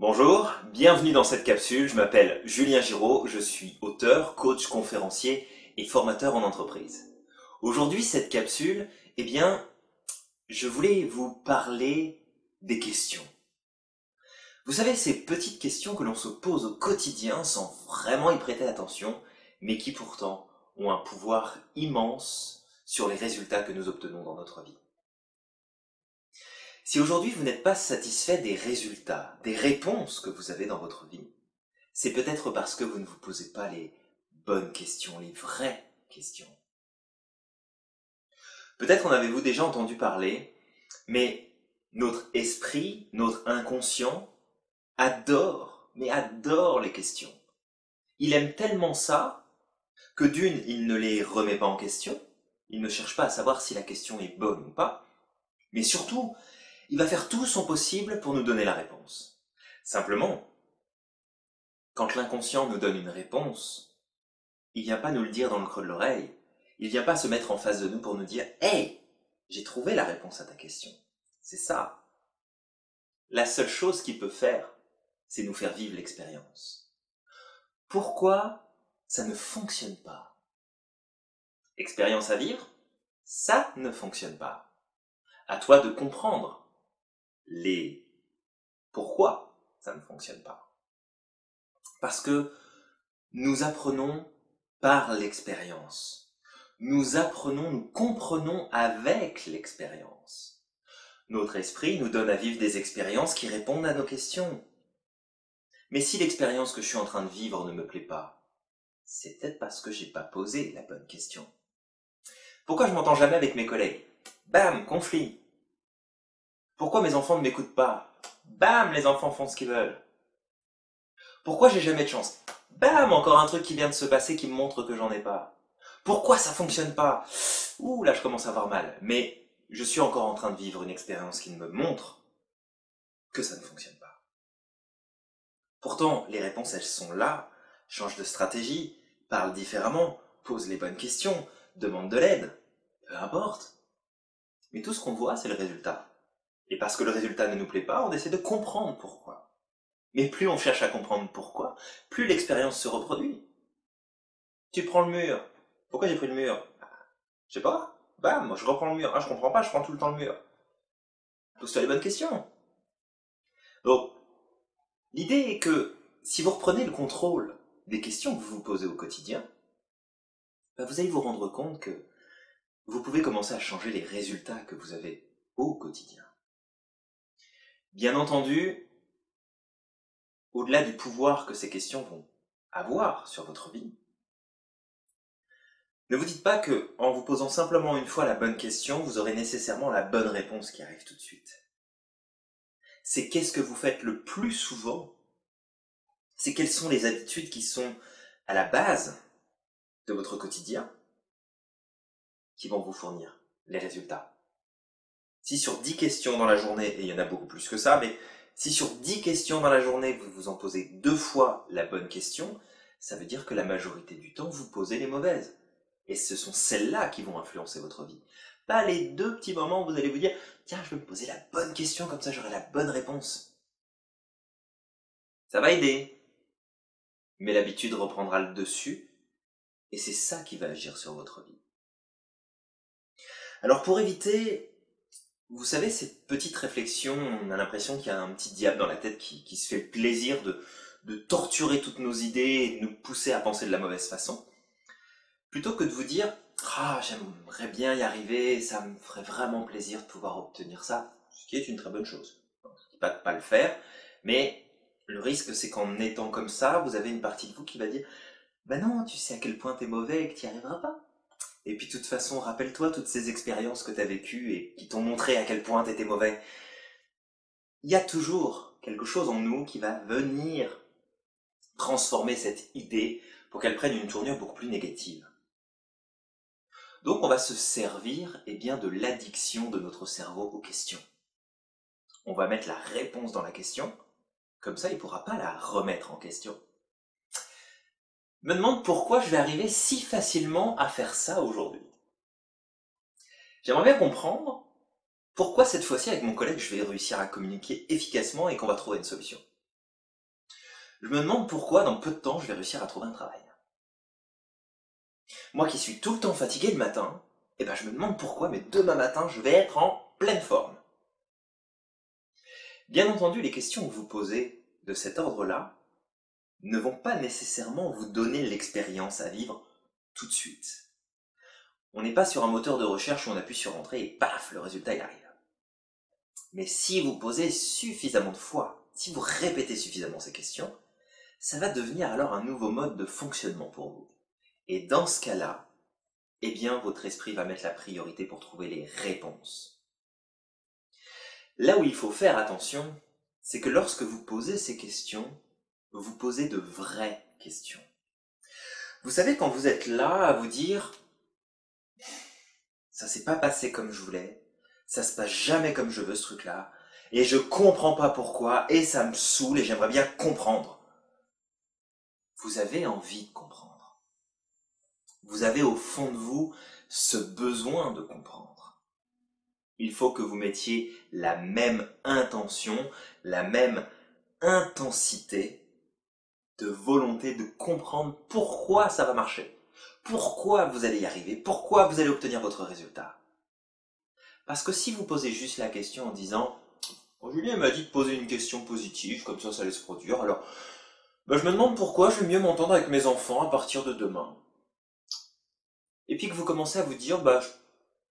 Bonjour, bienvenue dans cette capsule. Je m'appelle Julien Giraud, je suis auteur, coach, conférencier et formateur en entreprise. Aujourd'hui, cette capsule, eh bien, je voulais vous parler des questions. Vous savez, ces petites questions que l'on se pose au quotidien sans vraiment y prêter attention, mais qui pourtant ont un pouvoir immense sur les résultats que nous obtenons dans notre vie. Si aujourd'hui vous n'êtes pas satisfait des résultats, des réponses que vous avez dans votre vie, c'est peut-être parce que vous ne vous posez pas les bonnes questions, les vraies questions. Peut-être en avez-vous déjà entendu parler, mais notre esprit, notre inconscient, adore, mais adore les questions. Il aime tellement ça que d'une, il ne les remet pas en question, il ne cherche pas à savoir si la question est bonne ou pas, mais surtout, il va faire tout son possible pour nous donner la réponse. Simplement, quand l'inconscient nous donne une réponse, il vient pas nous le dire dans le creux de l'oreille, il vient pas se mettre en face de nous pour nous dire Hey, j'ai trouvé la réponse à ta question. C'est ça. La seule chose qu'il peut faire, c'est nous faire vivre l'expérience. Pourquoi ça ne fonctionne pas? Expérience à vivre Ça ne fonctionne pas. À toi de comprendre les pourquoi ça ne fonctionne pas. Parce que nous apprenons par l'expérience. Nous apprenons, nous comprenons avec l'expérience. Notre esprit nous donne à vivre des expériences qui répondent à nos questions. Mais si l'expérience que je suis en train de vivre ne me plaît pas, c'est peut-être parce que j'ai pas posé la bonne question. Pourquoi je m'entends jamais avec mes collègues? Bam, conflit. Pourquoi mes enfants ne m'écoutent pas? Bam, les enfants font ce qu'ils veulent. Pourquoi j'ai jamais de chance? Bam, encore un truc qui vient de se passer qui me montre que j'en ai pas. Pourquoi ça fonctionne pas? Ouh, là je commence à avoir mal. Mais je suis encore en train de vivre une expérience qui me montre que ça ne fonctionne pas. Pourtant, les réponses, elles sont là. Change de stratégie, parle différemment, pose les bonnes questions, demande de l'aide. Peu importe. Mais tout ce qu'on voit, c'est le résultat. Et parce que le résultat ne nous plaît pas, on essaie de comprendre pourquoi. Mais plus on cherche à comprendre pourquoi, plus l'expérience se reproduit. Tu prends le mur. Pourquoi j'ai pris le mur? Je sais pas. Bam, je reprends le mur. Ah, je comprends pas, je prends tout le temps le mur. Pose-toi les bonnes questions. Donc, l'idée est que si vous reprenez le contrôle des questions que vous vous posez au quotidien, bah, vous allez vous rendre compte que vous pouvez commencer à changer les résultats que vous avez au quotidien. Bien entendu, au-delà du pouvoir que ces questions vont avoir sur votre vie, ne vous dites pas que, en vous posant simplement une fois la bonne question, vous aurez nécessairement la bonne réponse qui arrive tout de suite. C'est qu'est-ce que vous faites le plus souvent? C'est quelles sont les habitudes qui sont à la base de votre quotidien qui vont vous fournir les résultats? Si sur 10 questions dans la journée, et il y en a beaucoup plus que ça, mais si sur 10 questions dans la journée, vous vous en posez deux fois la bonne question, ça veut dire que la majorité du temps, vous posez les mauvaises. Et ce sont celles-là qui vont influencer votre vie. Pas les deux petits moments où vous allez vous dire, tiens, je vais me poser la bonne question, comme ça j'aurai la bonne réponse. Ça va aider. Mais l'habitude reprendra le dessus, et c'est ça qui va agir sur votre vie. Alors pour éviter vous savez, cette petite réflexion, on a l'impression qu'il y a un petit diable dans la tête qui, se fait plaisir de, torturer toutes nos idées et de nous pousser à penser de la mauvaise façon. Plutôt que de vous dire, ah, j'aimerais bien y arriver, ça me ferait vraiment plaisir de pouvoir obtenir ça, ce qui est une très bonne chose. Je ne dis pas de pas le faire, mais le risque c'est qu'en étant comme ça, vous avez une partie de vous qui va dire, bah non, tu sais à quel point t'es mauvais et que tu n'y arriveras pas. Et puis de toute façon, rappelle-toi toutes ces expériences que tu as vécues et qui t'ont montré à quel point tu étais mauvais. Il y a toujours quelque chose en nous qui va venir transformer cette idée pour qu'elle prenne une tournure beaucoup plus négative. Donc on va se servir eh bien, de l'addiction de notre cerveau aux questions. On va mettre la réponse dans la question, comme ça il ne pourra pas la remettre en question me demande pourquoi je vais arriver si facilement à faire ça aujourd'hui. J'aimerais bien comprendre pourquoi cette fois-ci avec mon collègue je vais réussir à communiquer efficacement et qu'on va trouver une solution. Je me demande pourquoi dans peu de temps je vais réussir à trouver un travail. Moi qui suis tout le temps fatigué le matin, eh ben je me demande pourquoi, mais demain matin je vais être en pleine forme. Bien entendu, les questions que vous posez de cet ordre-là ne vont pas nécessairement vous donner l'expérience à vivre tout de suite. On n'est pas sur un moteur de recherche où on appuie sur entrée et paf, le résultat y arrive. Mais si vous posez suffisamment de fois, si vous répétez suffisamment ces questions, ça va devenir alors un nouveau mode de fonctionnement pour vous. Et dans ce cas-là, eh bien, votre esprit va mettre la priorité pour trouver les réponses. Là où il faut faire attention, c'est que lorsque vous posez ces questions, vous posez de vraies questions. Vous savez, quand vous êtes là à vous dire, ça s'est pas passé comme je voulais, ça se passe jamais comme je veux ce truc-là, et je comprends pas pourquoi, et ça me saoule, et j'aimerais bien comprendre. Vous avez envie de comprendre. Vous avez au fond de vous ce besoin de comprendre. Il faut que vous mettiez la même intention, la même intensité de volonté de comprendre pourquoi ça va marcher, pourquoi vous allez y arriver, pourquoi vous allez obtenir votre résultat? Parce que si vous posez juste la question en disant oh, Julien m'a dit de poser une question positive, comme ça ça laisse produire, alors ben, je me demande pourquoi je vais mieux m'entendre avec mes enfants à partir de demain. Et puis que vous commencez à vous dire bah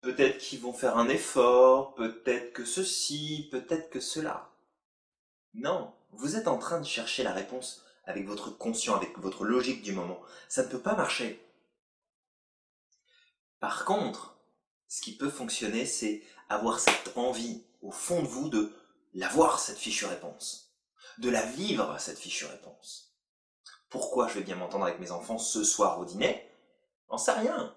peut-être qu'ils vont faire un effort, peut-être que ceci, peut-être que cela. Non, vous êtes en train de chercher la réponse avec votre conscient, avec votre logique du moment. Ça ne peut pas marcher. Par contre, ce qui peut fonctionner, c'est avoir cette envie au fond de vous de l'avoir, cette fichue réponse. De la vivre, cette fichue réponse. Pourquoi je vais bien m'entendre avec mes enfants ce soir au dîner? J'en sais rien.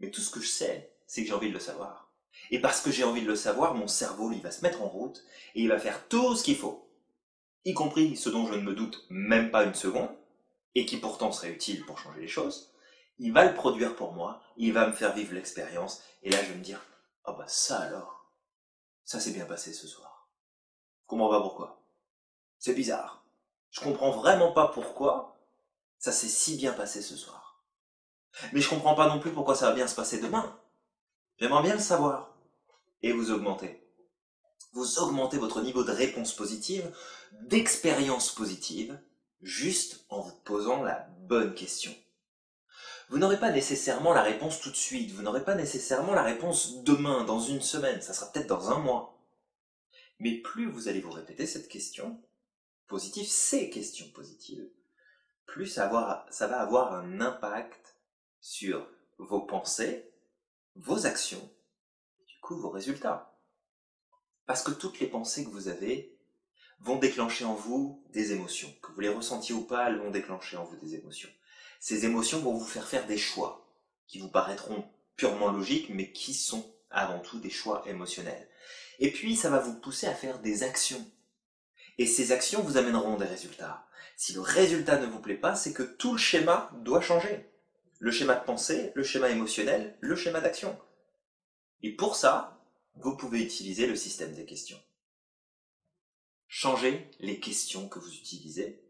Mais tout ce que je sais, c'est que j'ai envie de le savoir. Et parce que j'ai envie de le savoir, mon cerveau, il va se mettre en route et il va faire tout ce qu'il faut y compris ce dont je ne me doute même pas une seconde, et qui pourtant serait utile pour changer les choses, il va le produire pour moi, il va me faire vivre l'expérience, et là je vais me dire, ah oh bah ça alors, ça s'est bien passé ce soir. Je comprends pas pourquoi. C'est bizarre. Je comprends vraiment pas pourquoi ça s'est si bien passé ce soir. Mais je comprends pas non plus pourquoi ça va bien se passer demain. J'aimerais bien le savoir. Et vous augmentez vous augmentez votre niveau de réponse positive, d'expérience positive, juste en vous posant la bonne question. Vous n'aurez pas nécessairement la réponse tout de suite, vous n'aurez pas nécessairement la réponse demain, dans une semaine, ça sera peut-être dans un mois. Mais plus vous allez vous répéter cette question, positive, ces questions positives, plus ça, va avoir un impact sur vos pensées, vos actions, et du coup vos résultats. Parce que toutes les pensées que vous avez vont déclencher en vous des émotions. Que vous les ressentiez ou pas, elles vont déclencher en vous des émotions. Ces émotions vont vous faire faire des choix qui vous paraîtront purement logiques, mais qui sont avant tout des choix émotionnels. Et puis, ça va vous pousser à faire des actions. Et ces actions vous amèneront des résultats. Si le résultat ne vous plaît pas, c'est que tout le schéma doit changer. Le schéma de pensée, le schéma émotionnel, le schéma d'action. Et pour ça, vous pouvez utiliser le système des questions. Changez les questions que vous utilisez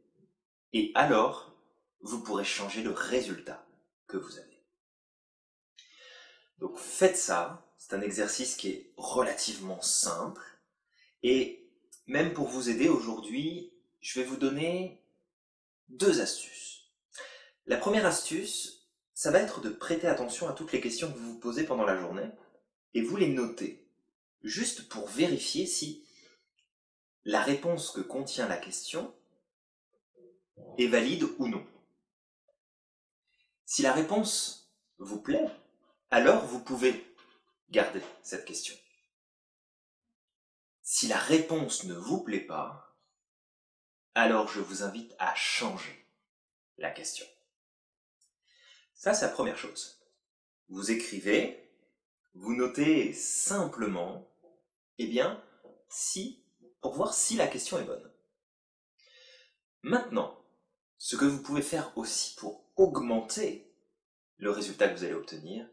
et alors vous pourrez changer le résultat que vous avez. Donc faites ça, c'est un exercice qui est relativement simple et même pour vous aider aujourd'hui, je vais vous donner deux astuces. La première astuce, ça va être de prêter attention à toutes les questions que vous vous posez pendant la journée et vous les notez juste pour vérifier si la réponse que contient la question est valide ou non. Si la réponse vous plaît, alors vous pouvez garder cette question. Si la réponse ne vous plaît pas, alors je vous invite à changer la question. Ça, c'est la première chose. Vous écrivez vous notez simplement, eh bien, si, pour voir si la question est bonne. Maintenant, ce que vous pouvez faire aussi pour augmenter le résultat que vous allez obtenir,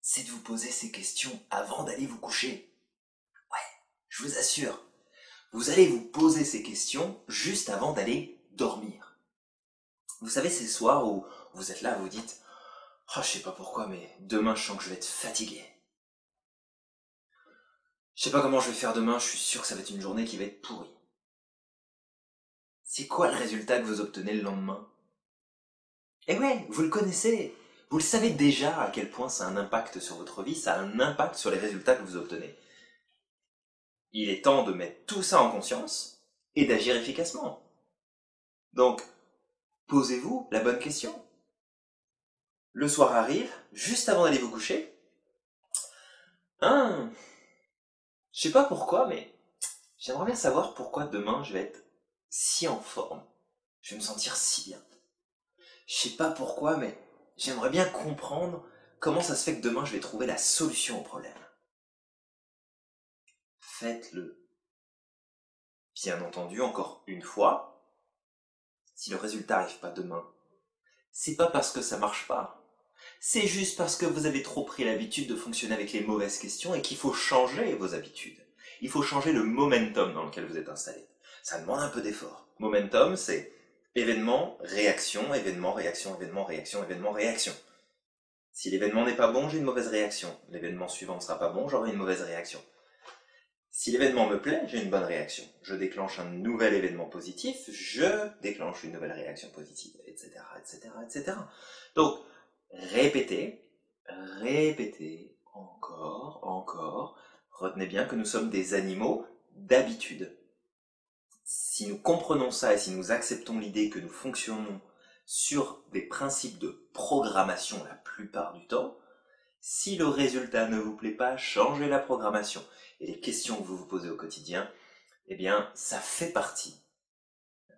c'est de vous poser ces questions avant d'aller vous coucher. Ouais, je vous assure, vous allez vous poser ces questions juste avant d'aller dormir. Vous savez, ces soirs où vous êtes là, vous dites Oh, je sais pas pourquoi, mais demain je sens que je vais être fatigué. Je sais pas comment je vais faire demain, je suis sûr que ça va être une journée qui va être pourrie. C'est quoi le résultat que vous obtenez le lendemain? Eh ouais, vous le connaissez. Vous le savez déjà à quel point ça a un impact sur votre vie, ça a un impact sur les résultats que vous obtenez. Il est temps de mettre tout ça en conscience et d'agir efficacement. Donc, posez-vous la bonne question. Le soir arrive, juste avant d'aller vous coucher. Hein? Je sais pas pourquoi, mais j'aimerais bien savoir pourquoi demain je vais être si en forme. Je vais me sentir si bien. Je sais pas pourquoi, mais j'aimerais bien comprendre comment ça se fait que demain je vais trouver la solution au problème. Faites-le. Bien entendu, encore une fois, si le résultat n'arrive pas demain, c'est pas parce que ça marche pas. C'est juste parce que vous avez trop pris l'habitude de fonctionner avec les mauvaises questions et qu'il faut changer vos habitudes. Il faut changer le momentum dans lequel vous êtes installé. Ça demande un peu d'effort. Momentum, c'est événement, réaction, événement, réaction, événement, réaction, événement, réaction. Si l'événement n'est pas bon, j'ai une mauvaise réaction. L'événement suivant ne sera pas bon, j'aurai une mauvaise réaction. Si l'événement me plaît, j'ai une bonne réaction. Je déclenche un nouvel événement positif, je déclenche une nouvelle réaction positive, etc., etc., etc. Donc, répétez, répétez, encore, encore. Retenez bien que nous sommes des animaux d'habitude. Si nous comprenons ça et si nous acceptons l'idée que nous fonctionnons sur des principes de programmation la plupart du temps, si le résultat ne vous plaît pas, changez la programmation. Et les questions que vous vous posez au quotidien, eh bien, ça fait partie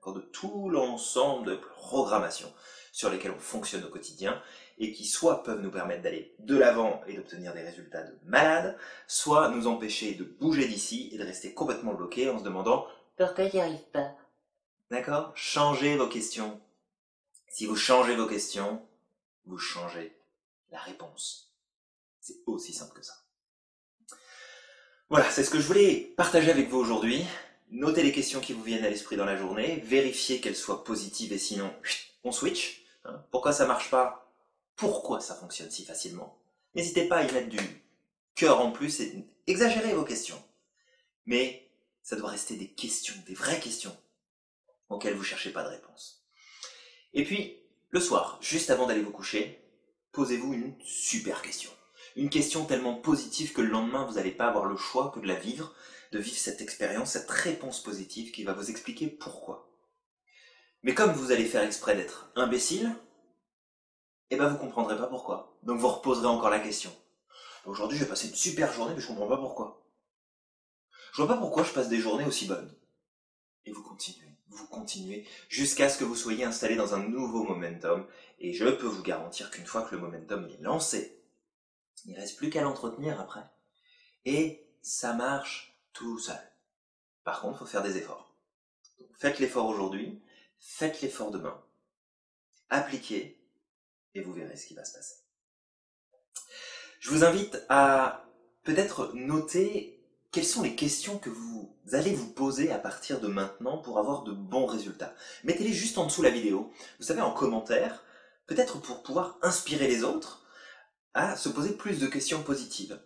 de tout l'ensemble de programmations sur lesquelles on fonctionne au quotidien et qui soit peuvent nous permettre d'aller de l'avant et d'obtenir des résultats de malade, soit nous empêcher de bouger d'ici et de rester complètement bloqué en se demandant pourquoi j'y arrive pas. D'accord? Changez vos questions. Si vous changez vos questions, vous changez la réponse. C'est aussi simple que ça. Voilà, c'est ce que je voulais partager avec vous aujourd'hui. Notez les questions qui vous viennent à l'esprit dans la journée, vérifiez qu'elles soient positives et sinon, on switch. Hein. Pourquoi ça marche pas? Pourquoi ça fonctionne si facilement. N'hésitez pas à y mettre du cœur en plus et exagérez vos questions. Mais ça doit rester des questions, des vraies questions, auxquelles vous cherchez pas de réponse. Et puis, le soir, juste avant d'aller vous coucher, posez-vous une super question. Une question tellement positive que le lendemain, vous n'allez pas avoir le choix que de la vivre, de vivre cette expérience, cette réponse positive qui va vous expliquer pourquoi. Mais comme vous allez faire exprès d'être imbécile, eh ben vous comprendrez pas pourquoi. Donc vous reposerez encore la question. Aujourd'hui, je vais passer une super journée, mais je comprends pas pourquoi. Je vois pas pourquoi je passe des journées aussi bonnes. Et vous continuez, vous continuez, jusqu'à ce que vous soyez installé dans un nouveau momentum. Et je peux vous garantir qu'une fois que le momentum est lancé, il ne reste plus qu'à l'entretenir après. Et ça marche tout seul. Par contre, il faut faire des efforts. faites l'effort aujourd'hui, faites l'effort demain. Appliquez et vous verrez ce qui va se passer. Je vous invite à peut-être noter quelles sont les questions que vous allez vous poser à partir de maintenant pour avoir de bons résultats. Mettez-les juste en dessous la vidéo, vous savez, en commentaire, peut-être pour pouvoir inspirer les autres à se poser plus de questions positives.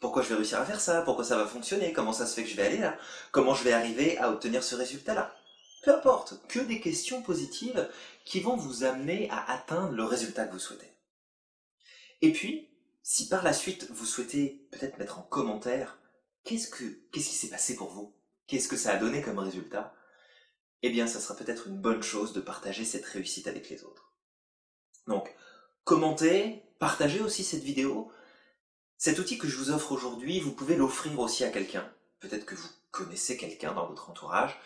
Pourquoi je vais réussir à faire ça? Pourquoi ça va fonctionner? Comment ça se fait que je vais aller là? Comment je vais arriver à obtenir ce résultat-là? Peu importe, que des questions positives qui vont vous amener à atteindre le résultat que vous souhaitez. Et puis, si par la suite vous souhaitez peut-être mettre en commentaire qu'est-ce que qu'est-ce qui s'est passé pour vous, qu'est-ce que ça a donné comme résultat, eh bien, ça sera peut-être une bonne chose de partager cette réussite avec les autres. Donc, commentez, partagez aussi cette vidéo. Cet outil que je vous offre aujourd'hui, vous pouvez l'offrir aussi à quelqu'un. Peut-être que vous connaissez quelqu'un dans votre entourage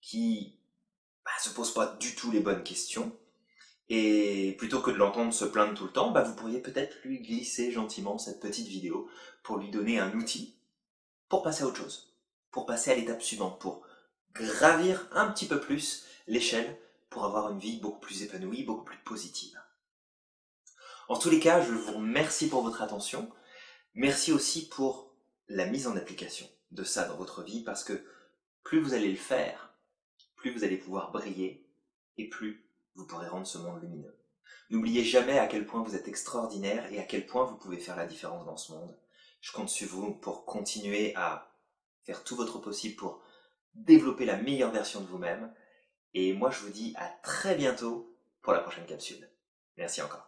qui bah, se pose pas du tout les bonnes questions. Et plutôt que de l'entendre se plaindre tout le temps, bah, vous pourriez peut-être lui glisser gentiment cette petite vidéo pour lui donner un outil pour passer à autre chose, pour passer à l'étape suivante, pour gravir un petit peu plus l'échelle pour avoir une vie beaucoup plus épanouie, beaucoup plus positive. En tous les cas, je vous remercie pour votre attention. Merci aussi pour la mise en application de ça dans votre vie parce que plus vous allez le faire, plus vous allez pouvoir briller et plus vous pourrez rendre ce monde lumineux. N'oubliez jamais à quel point vous êtes extraordinaire et à quel point vous pouvez faire la différence dans ce monde. Je compte sur vous pour continuer à faire tout votre possible pour développer la meilleure version de vous-même. Et moi, je vous dis à très bientôt pour la prochaine capsule. Merci encore.